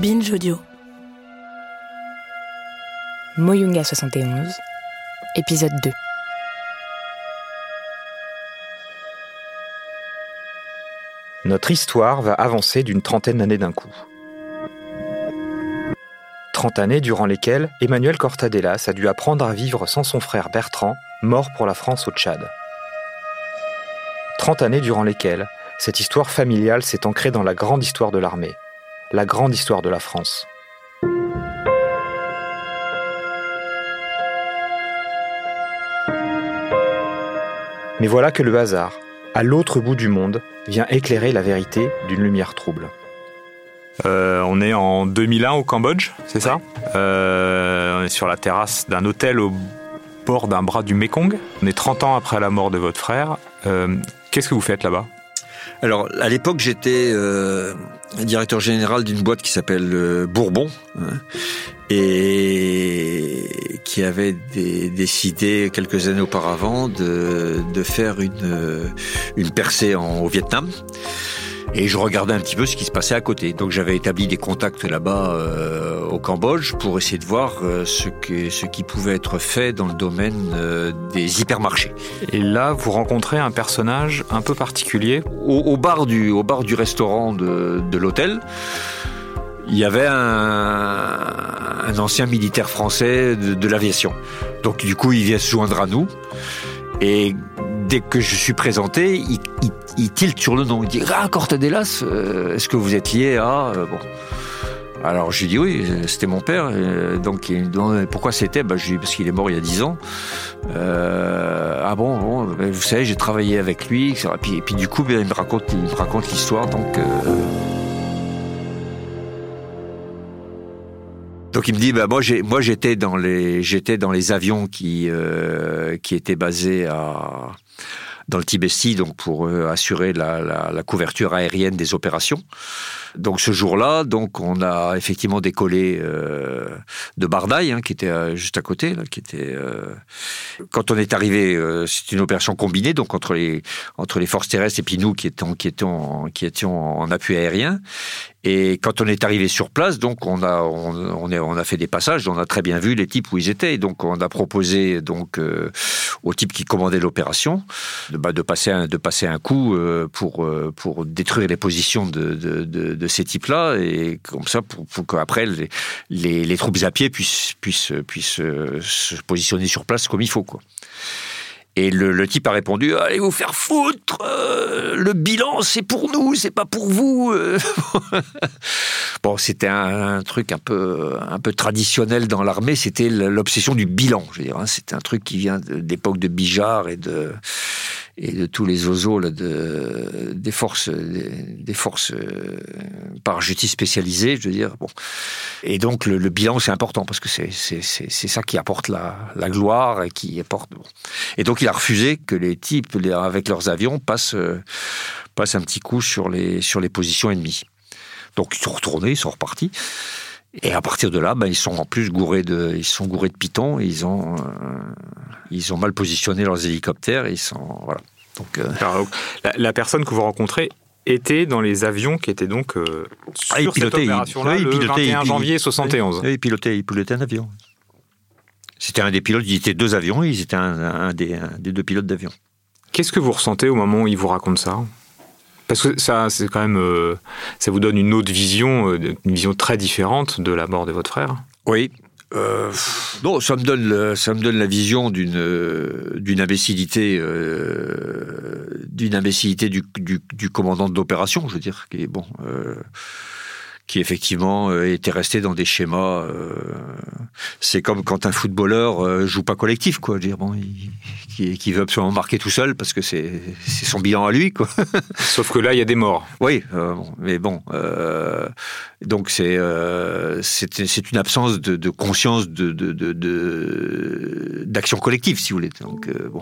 Binge Audio. Moyunga 71, épisode 2. Notre histoire va avancer d'une trentaine d'années d'un coup. Trente années durant lesquelles Emmanuel Cortadelas a dû apprendre à vivre sans son frère Bertrand, mort pour la France au Tchad. Trente années durant lesquelles cette histoire familiale s'est ancrée dans la grande histoire de l'armée, la grande histoire de la France. Mais voilà que le hasard, à l'autre bout du monde, vient éclairer la vérité d'une lumière trouble. Euh, on est en 2001 au Cambodge, c'est ça? Euh, On est sur la terrasse d'un hôtel au bord d'un bras du Mekong. On est 30 ans après la mort de votre frère. Euh, Qu'est-ce que vous faites là-bas? Alors, à l'époque, j'étais euh, directeur général d'une boîte qui s'appelle euh, Bourbon hein, et qui avait dé- décidé quelques années auparavant de, de faire une, euh, une percée en, au Vietnam. Et je regardais un petit peu ce qui se passait à côté. Donc j'avais établi des contacts là-bas euh, au Cambodge pour essayer de voir euh, ce, que, ce qui pouvait être fait dans le domaine euh, des hypermarchés. Et là, vous rencontrez un personnage un peu particulier. au, au bar du au bar du restaurant de, de l'hôtel, il y avait un, un ancien militaire français de, de l'aviation. Donc du coup, il vient se joindre à nous et dès que je suis présenté, il, il, il tilte sur le nom. Il dit ah Cortadelas, euh, est-ce que vous êtes lié à euh, bon. Alors j'ai dit oui, c'était mon père. Euh, Donc pourquoi c'était? Dis parce qu'il est mort il y a dix ans. Ah bon, bon, ben, vous savez, j'ai travaillé avec lui. Et puis, et puis du coup, ben, il me raconte, il me raconte l'histoire. Donc il me dit, bah moi, j'étais dans les, j'étais dans les avions qui, euh, qui étaient basés à dans le Tibesti, donc pour euh, assurer la, la, la couverture aérienne des opérations. Donc ce jour-là, donc on a effectivement décollé euh, de Bardaï, hein, qui était euh, juste à côté, là, qui était. euh, Quand on est arrivé, euh, c'est une opération combinée, donc entre les entre les forces terrestres et puis nous qui étions qui étions qui étions en appui aérien. Et quand on est arrivé sur place, donc on a on, on, est, on a fait des passages, on a très bien vu les types où ils étaient. Et donc on a proposé donc euh, au type qui commandait l'opération de, bah, de passer un, de passer un coup euh, pour euh, pour détruire les positions de, de ces types-là et comme ça pour, pour qu'après les, les les troupes à pied puissent puissent puissent euh, se positionner sur place comme il faut quoi. Et le, type a répondu allez vous faire foutre euh, le bilan c'est pour nous c'est pas pour vous euh. bon c'était un, truc un peu un peu traditionnel dans l'armée c'était l'obsession du bilan je veux dire hein. c'était un truc qui vient d'époque de Bijard et de et de tous les oiseaux là, de, des forces, des, des forces euh, parachutistes spécialisées, je veux dire. Bon. Et donc le, le bilan c'est important parce que c'est ça qui apporte la, la gloire et qui apporte. bon. Et donc il a refusé que les types avec leurs avions passent euh, passent un petit coup sur les sur les positions ennemies. Donc ils sont retournés, ils sont repartis. Et à partir de là, ben, ils sont en plus gourés de, ils sont gourés de pitons. Ils ont, euh, ils ont mal positionné leurs hélicoptères. Et ils sont, voilà. Donc, euh, la, la personne que vous rencontrez était dans les avions qui étaient donc euh, sur Ah, il cette pilotait, il- opération-là oui, le pilotait, il 21 pi- janvier 71. oui, il pilotait, il pilotait un avion. C'était un des pilotes. Ils étaient deux avions. Ils étaient un, un des, un des deux pilotes d'avion. Qu'est-ce que vous ressentez au moment où il vous raconte ça? Parce que ça, c'est quand même, euh, ça vous donne une autre vision, euh, une vision très différente de la mort de votre frère. Oui. Euh, non, ça me donne ça me donne la vision d'une euh, d'une imbécilité d'une imbécilité du, du, du commandant de l'opération, je veux dire, qui est bon, qui effectivement euh, était resté dans des schémas. euh, c'est comme quand un footballeur euh, joue pas collectif, quoi. Dire bon, il, qui, qui veut absolument marquer tout seul parce que c'est c'est son bilan à lui, quoi. Sauf que là, il y a des morts. Oui, euh, bon, mais bon, euh, donc c'est euh, c'est c'est une absence de, de conscience de de- de- de- d'action collective, si vous voulez. Donc euh, bon,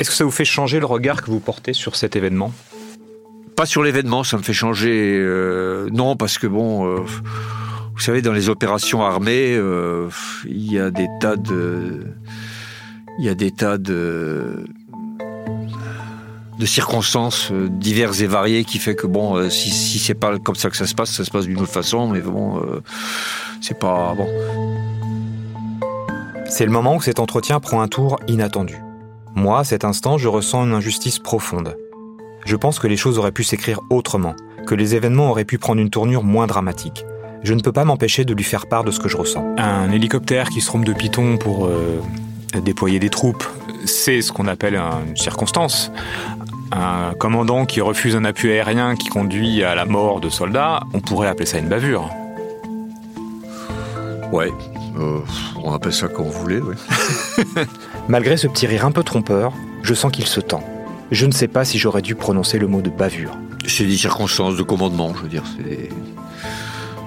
Est-ce que ça vous fait changer le regard que vous portez sur cet événement? Pas sur l'événement, ça me fait changer. euh, non, parce que bon, euh, vous savez, dans les opérations armées, euh, il y a des tas de, il y a des tas de de circonstances diverses et variées qui fait que bon, si, si c'est pas comme ça que ça se passe, ça se passe d'une autre façon, mais bon, c'est pas bon. C'est le moment où cet entretien prend un tour inattendu. Moi, à cet instant, je ressens une injustice profonde. Je pense que les choses auraient pu s'écrire autrement, que les événements auraient pu prendre une tournure moins dramatique. Je ne peux pas m'empêcher de lui faire part de ce que je ressens. Un hélicoptère qui se trompe de Python pour euh, déployer des troupes, c'est ce qu'on appelle un- une circonstance. Un commandant qui refuse un appui aérien qui conduit à la mort de soldats, on pourrait appeler ça une bavure. Ouais, euh, on appelle ça comme vous voulez. Ouais. Malgré ce petit rire un peu trompeur, je sens qu'il se tend. Je ne sais pas si j'aurais dû prononcer le mot de bavure. C'est des circonstances de commandement, je veux dire.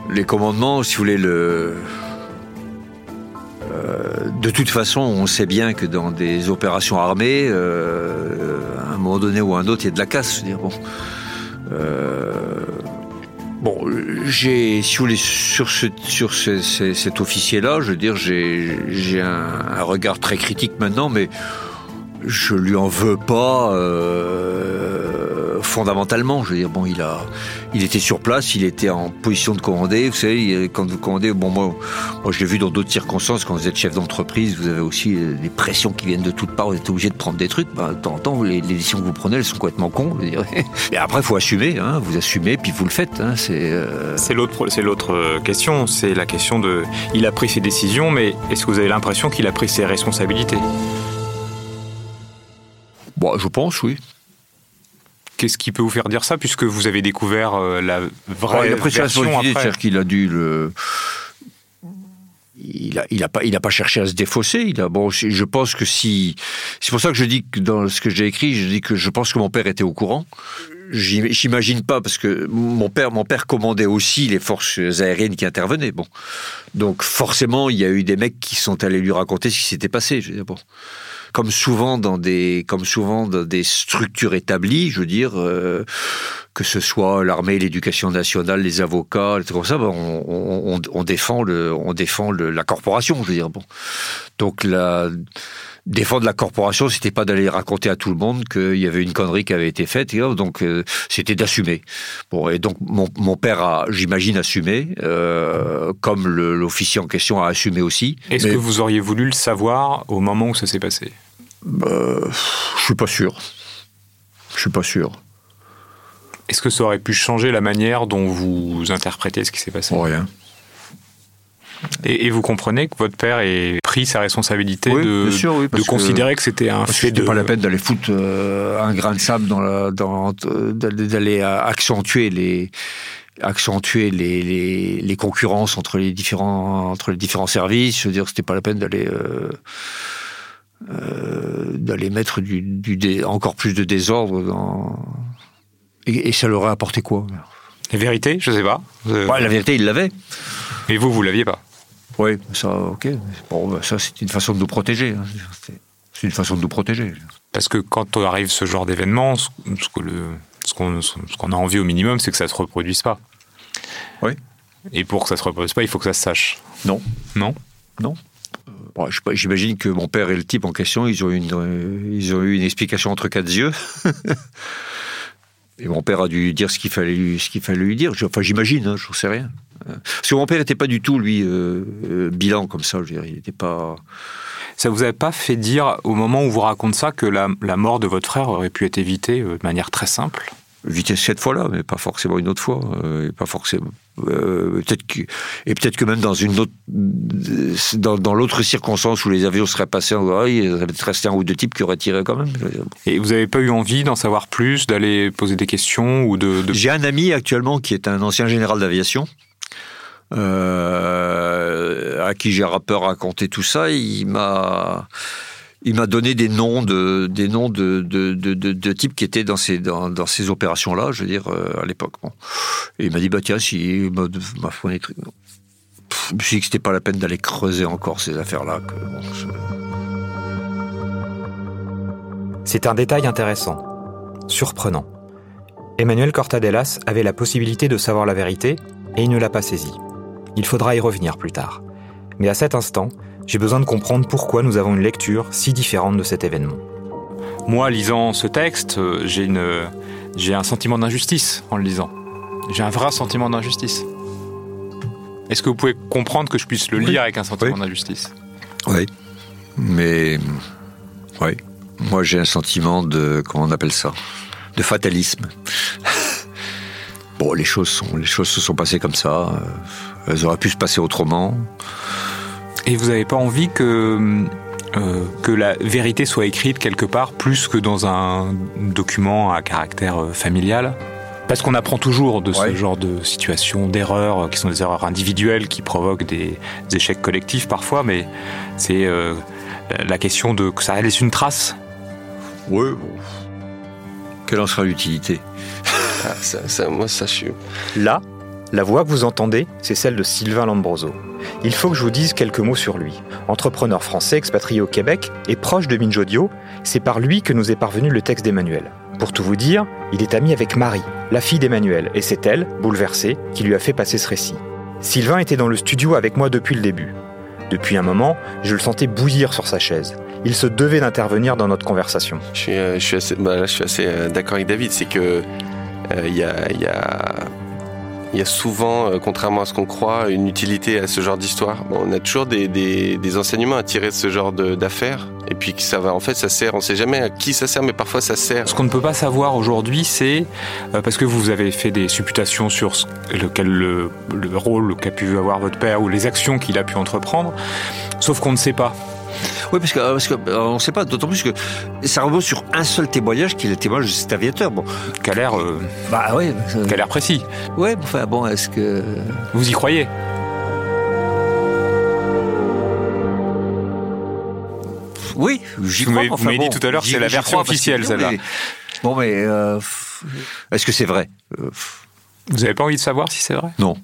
Les commandements, si vous voulez, le... euh, de toute façon, on sait bien que dans des opérations armées, euh, à un moment donné ou à un autre, il y a de la casse. Je veux dire, bon, Euh, j'ai, si vous voulez, sur, ce, sur ce- ce- cet officier-là, je veux dire, j'ai, un regard très critique maintenant, mais je lui en veux pas euh, fondamentalement. Je veux dire, bon, il a, il était sur place, il était en position de commander. Vous savez, quand vous commandez, bon, moi, moi, je l'ai vu dans d'autres circonstances. Quand vous êtes chef d'entreprise, vous avez aussi euh, des pressions qui viennent de toutes parts. Vous êtes obligé de prendre des trucs. Bah, de temps en temps, les, décisions que vous prenez, elles sont complètement cons. Et après, faut assumer. Hein, vous assumez, puis vous le faites. Hein, c'est euh, C'est l'autre, c'est l'autre question, c'est la question de, il a pris ses décisions, mais est-ce que vous avez l'impression qu'il a pris ses responsabilités? Bon, je pense, oui. Qu'est-ce qui peut vous faire dire ça, puisque vous avez découvert euh, la vraie sa version c'est-à-dire qu'il a dû le. Il a, il a pas, il a pas cherché à se défausser. Il a, bon, je pense que si, c'est pour ça que je dis que dans ce que j'ai écrit, je dis que je pense que mon père était au courant. J'im- J'imagine pas parce que mon père, mon père commandait aussi les forces aériennes qui intervenaient. Bon, donc forcément, il y a eu des mecs qui sont allés lui raconter ce qui s'était passé. Je veux dire, bon, comme souvent dans des, comme souvent dans des structures établies, je veux dire, euh, que ce soit l'armée, l'éducation nationale, les avocats, trucs comme ça, ben, on, défend le, on défend la corporation, je veux dire. Bon, donc la défendre la corporation, c'était pas d'aller raconter à tout le monde qu'il y avait une connerie qui avait été faite, et, donc euh, c'était d'assumer. Bon, et donc mon, mon père a, j'imagine, assumé, euh, comme l'officier en question a assumé aussi. Est-ce que vous auriez voulu le savoir au moment où ça s'est passé? Euh, je suis pas sûr. Je suis pas sûr. Est-ce que ça aurait pu changer la manière dont vous interprétez ce qui s'est passé? Rien. Et, et vous comprenez que votre père ait pris sa responsabilité Oui, de, bien sûr, oui, de que- considérer que, c'était un fait de... pas la peine d'aller foutre euh, un grain de sable dans la, dans, d'aller accentuer les accentuer les, les, les concurrences entre les différents entre les différents services. Je veux dire, c'était pas la peine d'aller euh, euh, d'aller mettre du, du dé- encore plus de désordre dans et, et ça leur a apporté quoi? La vérité, je sais pas. Euh, Ouais, La vérité, ils l'avaient. Mais vous, vous l'aviez pas? Oui, ça, ok. Bon, bah, ça, c'est une façon de nous protéger. hein. C'est- une façon de nous protéger. Parce que quand arrive ce genre d'événement, ce ce qu'on ce qu'on a envie au minimum, c'est que ça se reproduise pas. Oui. Et pour que ça se reproduise pas, il faut que ça se sache. Non. Non Non. Bon, pas, J'imagine que mon père et le type en question, ils ont eu une, euh, ils ont eu une explication entre quatre yeux. et mon père a dû dire ce qu'il fallait, lui- dire. Enfin, j'imagine, hein, je ne sais rien. Euh, Parce que mon père n'était pas du tout, lui, euh, euh, bilan comme ça. Je veux dire, il n'était pas. Ça vous avait pas fait dire, au moment où vous racontez ça, que la, mort de votre frère aurait pu être évitée de manière très simple? Vitesse cette fois-là, mais pas forcément une autre fois, euh, et pas forcément. euh, peut-être que, et peut-être que même dans une autre, dans, dans l'autre circonstance où les avions seraient passés en Hawaï, il y aurait peut-être resté un ou deux types qui auraient tiré quand même. Et vous n'avez pas eu envie d'en savoir plus, d'aller poser des questions ou de... de- J'ai un ami actuellement qui est un ancien général d'aviation. euh, à qui j'ai peu raconté tout ça, il m'a il m'a donné des noms de des noms de de, de, de- types qui étaient dans ces dans, dans ces opérations là, je veux dire euh, à l'époque. Et il m'a dit bah tiens si m'a m'a fourni trucs. Je me suis dit que c'était pas la peine d'aller creuser encore ces affaires là. C'est un détail intéressant, surprenant. Emmanuel Cortadelas avait la possibilité de savoir la vérité et il ne l'a pas saisie. Il faudra y revenir plus tard. Mais à cet instant, j'ai besoin de comprendre pourquoi nous avons une lecture si différente de cet événement. Moi, lisant ce texte, euh, j'ai une, j'ai un sentiment d'injustice en le lisant. J'ai un vrai sentiment d'injustice. Est-ce que vous pouvez comprendre que je puisse le Oui. lire avec un sentiment Oui. d'injustice? Oui. Mais oui. Moi j'ai un sentiment de comment on appelle ça? De fatalisme. bon, les choses sont les choses se sont passées comme ça. euh, Elles auraient pu se passer autrement. Et vous n'avez pas envie que, euh, que la vérité soit écrite quelque part plus que dans un document à caractère euh, familial? Parce qu'on apprend toujours de ce Ouais. genre de situations, d'erreurs, euh, qui sont des erreurs individuelles, qui provoquent des, des échecs collectifs parfois, mais c'est euh, la- question de que ça laisse une trace. Oui. Quelle en sera l'utilité? Ah, ça, ça- moi, ça, je suis. Là, la voix que vous entendez, c'est celle de Sylvain Lambroso. Il faut que je vous dise quelques mots sur lui. Entrepreneur français expatrié au Québec et proche de Binge Audio, c'est par lui que nous est parvenu le texte d'Emmanuel. Pour tout vous dire, il est ami avec Marie, la fille d'Emmanuel, et c'est elle, bouleversée, qui lui a fait passer ce récit. Sylvain était dans le studio avec moi depuis le début. Depuis un moment, je le sentais bouillir sur sa chaise. Il se devait d'intervenir dans notre conversation. Je suis, euh, assez, bah, euh, d'accord avec David. C'est que euh, il y, a, il y a souvent, euh, contrairement à ce qu'on croit, une utilité à ce genre d'histoire. On a toujours des, enseignements à tirer de ce genre d'affaires. Et puis ça va, en fait, ça sert. On sait jamais à qui ça sert, mais parfois ça sert. Ce qu'on ne peut pas savoir aujourd'hui, c'est euh, parce que vous avez fait des supputations sur le rôle qu'a pu avoir votre père ou les actions qu'il a pu entreprendre, sauf qu'on ne sait pas. Oui, parce que euh, parce que euh, on ne sait pas. D'autant plus que ça repose sur un seul témoignage qui est le témoignage de cet aviateur. Bon. Qui a l'air, euh, Bah oui. qui a l'air précis. Ouais. Enfin bon, est-ce que Vous y croyez? Oui, j'y Vous crois. enfin vous m'avez dit tout à l'heure que c'est la version officielle, celle-là. mais- Bon, mais euh, est-ce que c'est vrai? Vous n'avez pas envie de savoir si c'est vrai? Non.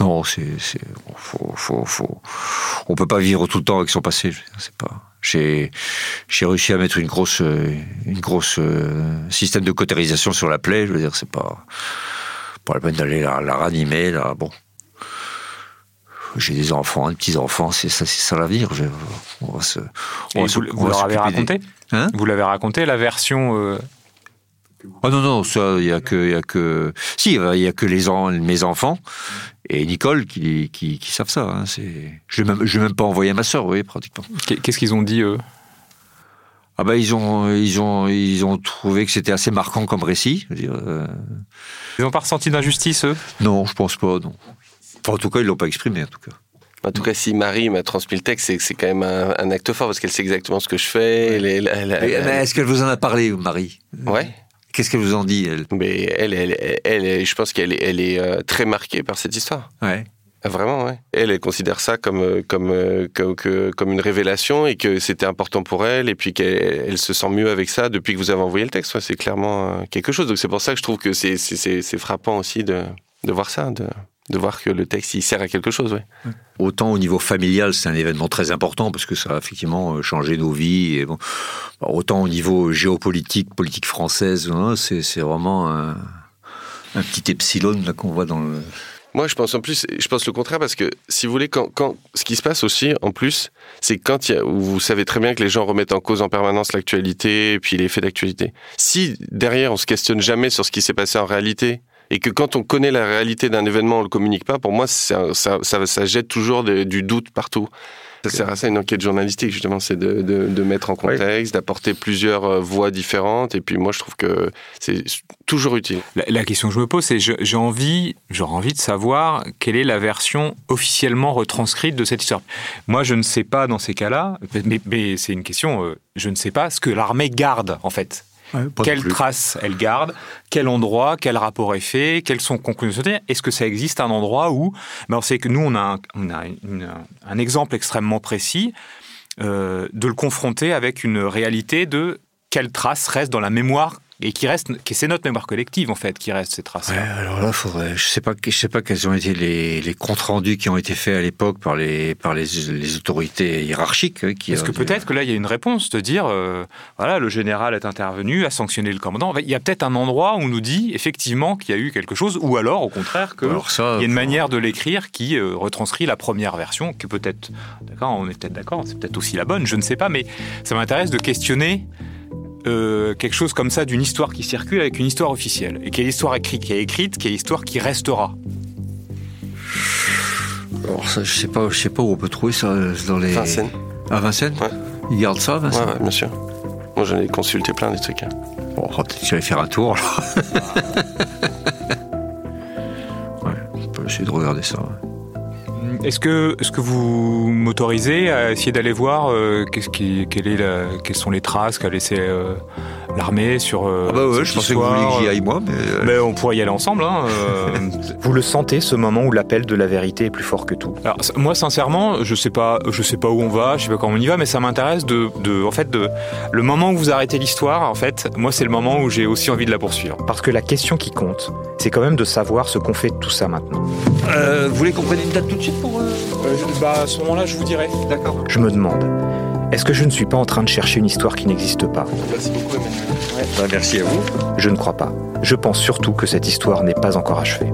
Non, c'est, c'est, faut, faut, faut. On peut pas vivre tout le temps avec son passé. C'est pas. J'ai, j'ai réussi à mettre une grosse, euh, une grosse euh, système de cautérisation sur la plaie. Je veux dire, c'est pas, pas la peine d'aller la, la ranimer là. Bon. J'ai des enfants, des petits enfants, c'est ça, c'est ça l'avenir. Je- On va se. on va se- vous, on vous va leur avez des- raconté? Hein? Vous l'avez raconté, la version... euh, Ah non, non, ça, il y a que, il y a que, si, il y a que les en, mes enfants et Nicole qui, qui, qui savent ça. Hein, c'est, je je l'ai même pas envoyé à ma sœur, oui, pratiquement. Qu'est-ce qu'ils ont dit, eux? Ah bah ils ont, ils ont, ils ont trouvé que c'était assez marquant comme récit. je veux dire, euh, Ils n'ont pas ressenti d'injustice, eux? Non, je pense pas, non. Enfin, en tout cas, ils l'ont pas exprimé, en tout cas. En tout cas, si Marie m'a transmis le texte, c'est quand même un, un acte fort parce qu'elle sait exactement ce que je fais. Elle, est- elle- elle- Mais, elle- mais est-ce qu'elle vous en a parlé, Marie? Ouais. Qu'est-ce qu'elle vous en dit, elle? Mais elle, elle, elle, elle, je pense qu'elle est, elle est euh, très marquée par cette histoire. Ouais. Ah, Vraiment, ouais. Elle, elle considère ça comme, euh, comme, euh, comme, une révélation et que c'était important pour elle et puis qu'elle elle se sent mieux avec ça depuis que vous avez envoyé le texte. Ouais, c'est clairement quelque chose. Donc c'est pour ça que je trouve que c'est, frappant aussi de, de voir ça, de, de voir que le texte, il sert à quelque chose, ouais. Autant au niveau familial, c'est un événement très important parce que ça a effectivement euh, changé nos vies. Et bon, Bah, autant au niveau géopolitique, politique française, hein, c'est c'est vraiment un, un petit epsilon là, qu'on voit dans le. Moi, je pense en plus, je pense le contraire parce que si vous voulez, quand, quand ce qui se passe aussi en plus, c'est quand il y a, où vous savez très bien que les gens remettent en cause en permanence l'actualité et puis les faits d'actualité. Si derrière on se questionne jamais sur ce qui s'est passé en réalité et que quand on connaît la réalité d'un événement, on le communique pas, pour moi, ça, ça, ça jette toujours des- du doute partout. Ça sert à ça une enquête journalistique justement, c'est de, de, de, mettre en contexte, d'apporter plusieurs euh, voix différentes. Et puis moi, je trouve que c'est toujours utile. La, la, question que je me pose, c'est j'ai envie, j'aurais envie de savoir quelle est la version officiellement retranscrite de cette histoire. Moi, je ne sais pas dans ces cas-là, mais, mais c'est une question. Euh, je ne sais pas ce que l'armée garde en fait. Ouais, Quelles traces elle garde Quel endroit Quel rapport est fait Quelles sont conclusions Est-ce que ça existe un endroit où ben On sait que nous, on a un, on a une, un exemple extrêmement précis euh, de le confronter avec une réalité de quelles traces restent dans la mémoire et qui reste, c'est notre mémoire collective en fait qui reste ces traces. Ouais, alors là, faudrait, je sais pas, je sais pas quels ont été les, les comptes rendus qui ont été faits à l'époque par les par les, les autorités hiérarchiques. hein, Qui Est-ce que peut-être que là il y a une réponse de dire euh, voilà le général est intervenu, a sanctionné le commandant. Il y a peut-être un endroit où on nous dit effectivement qu'il y a eu quelque chose, ou alors au contraire qu'il y a une manière de l'écrire qui euh, retranscrit la première version, que peut-être d'accord, on est peut-être d'accord, c'est peut-être aussi la bonne, je ne sais pas, mais ça m'intéresse de questionner euh, quelque chose comme ça d'une histoire qui circule avec une histoire officielle. Et quelle histoire écrite, qui est écrite, quelle histoire qui restera. Alors ça, je sais pas, je sais pas où on peut trouver ça dans les. Vincennes. À Vincennes. Ouais. Ils gardent ça, Vincennes. Ouais, ouais, bien sûr. Moi, j'en ai consulté plein des trucs. hein. Bon, on va peut-être que j'allais faire un tour. alors. ouais, on peut essayer de regarder ça. ouais. Est-ce que, est-ce que vous m'autorisez à essayer d'aller voir euh, qu'est-ce qui, quelle est la, quelles sont les traces qu'a laissé euh, l'armée sur euh, Ah bah ouais, je pensais que vous vouliez que j'y aille moi, mais. euh, Mais on pourrait y aller ensemble. Hein, euh. Vous le sentez, ce moment où l'appel de la vérité est plus fort que tout? Alors, moi, sincèrement, je sais pas, je sais pas où on va, je sais pas comment on y va, mais ça m'intéresse de, de, en fait, de le moment où vous arrêtez l'histoire. En fait, moi, c'est le moment où j'ai aussi envie de la poursuivre. Parce que la question qui compte, c'est quand même de savoir ce qu'on fait de tout ça maintenant. euh, vous voulez qu'on prenne une date tout de suite pour. Euh, bah, à ce moment-là, je vous dirai. D'accord. Je me demande, est-ce que je ne suis pas en train de chercher une histoire qui n'existe pas? Merci beaucoup, Emmanuel. Bah, merci à vous. Je ne crois pas. Je pense surtout que cette histoire n'est pas encore achevée.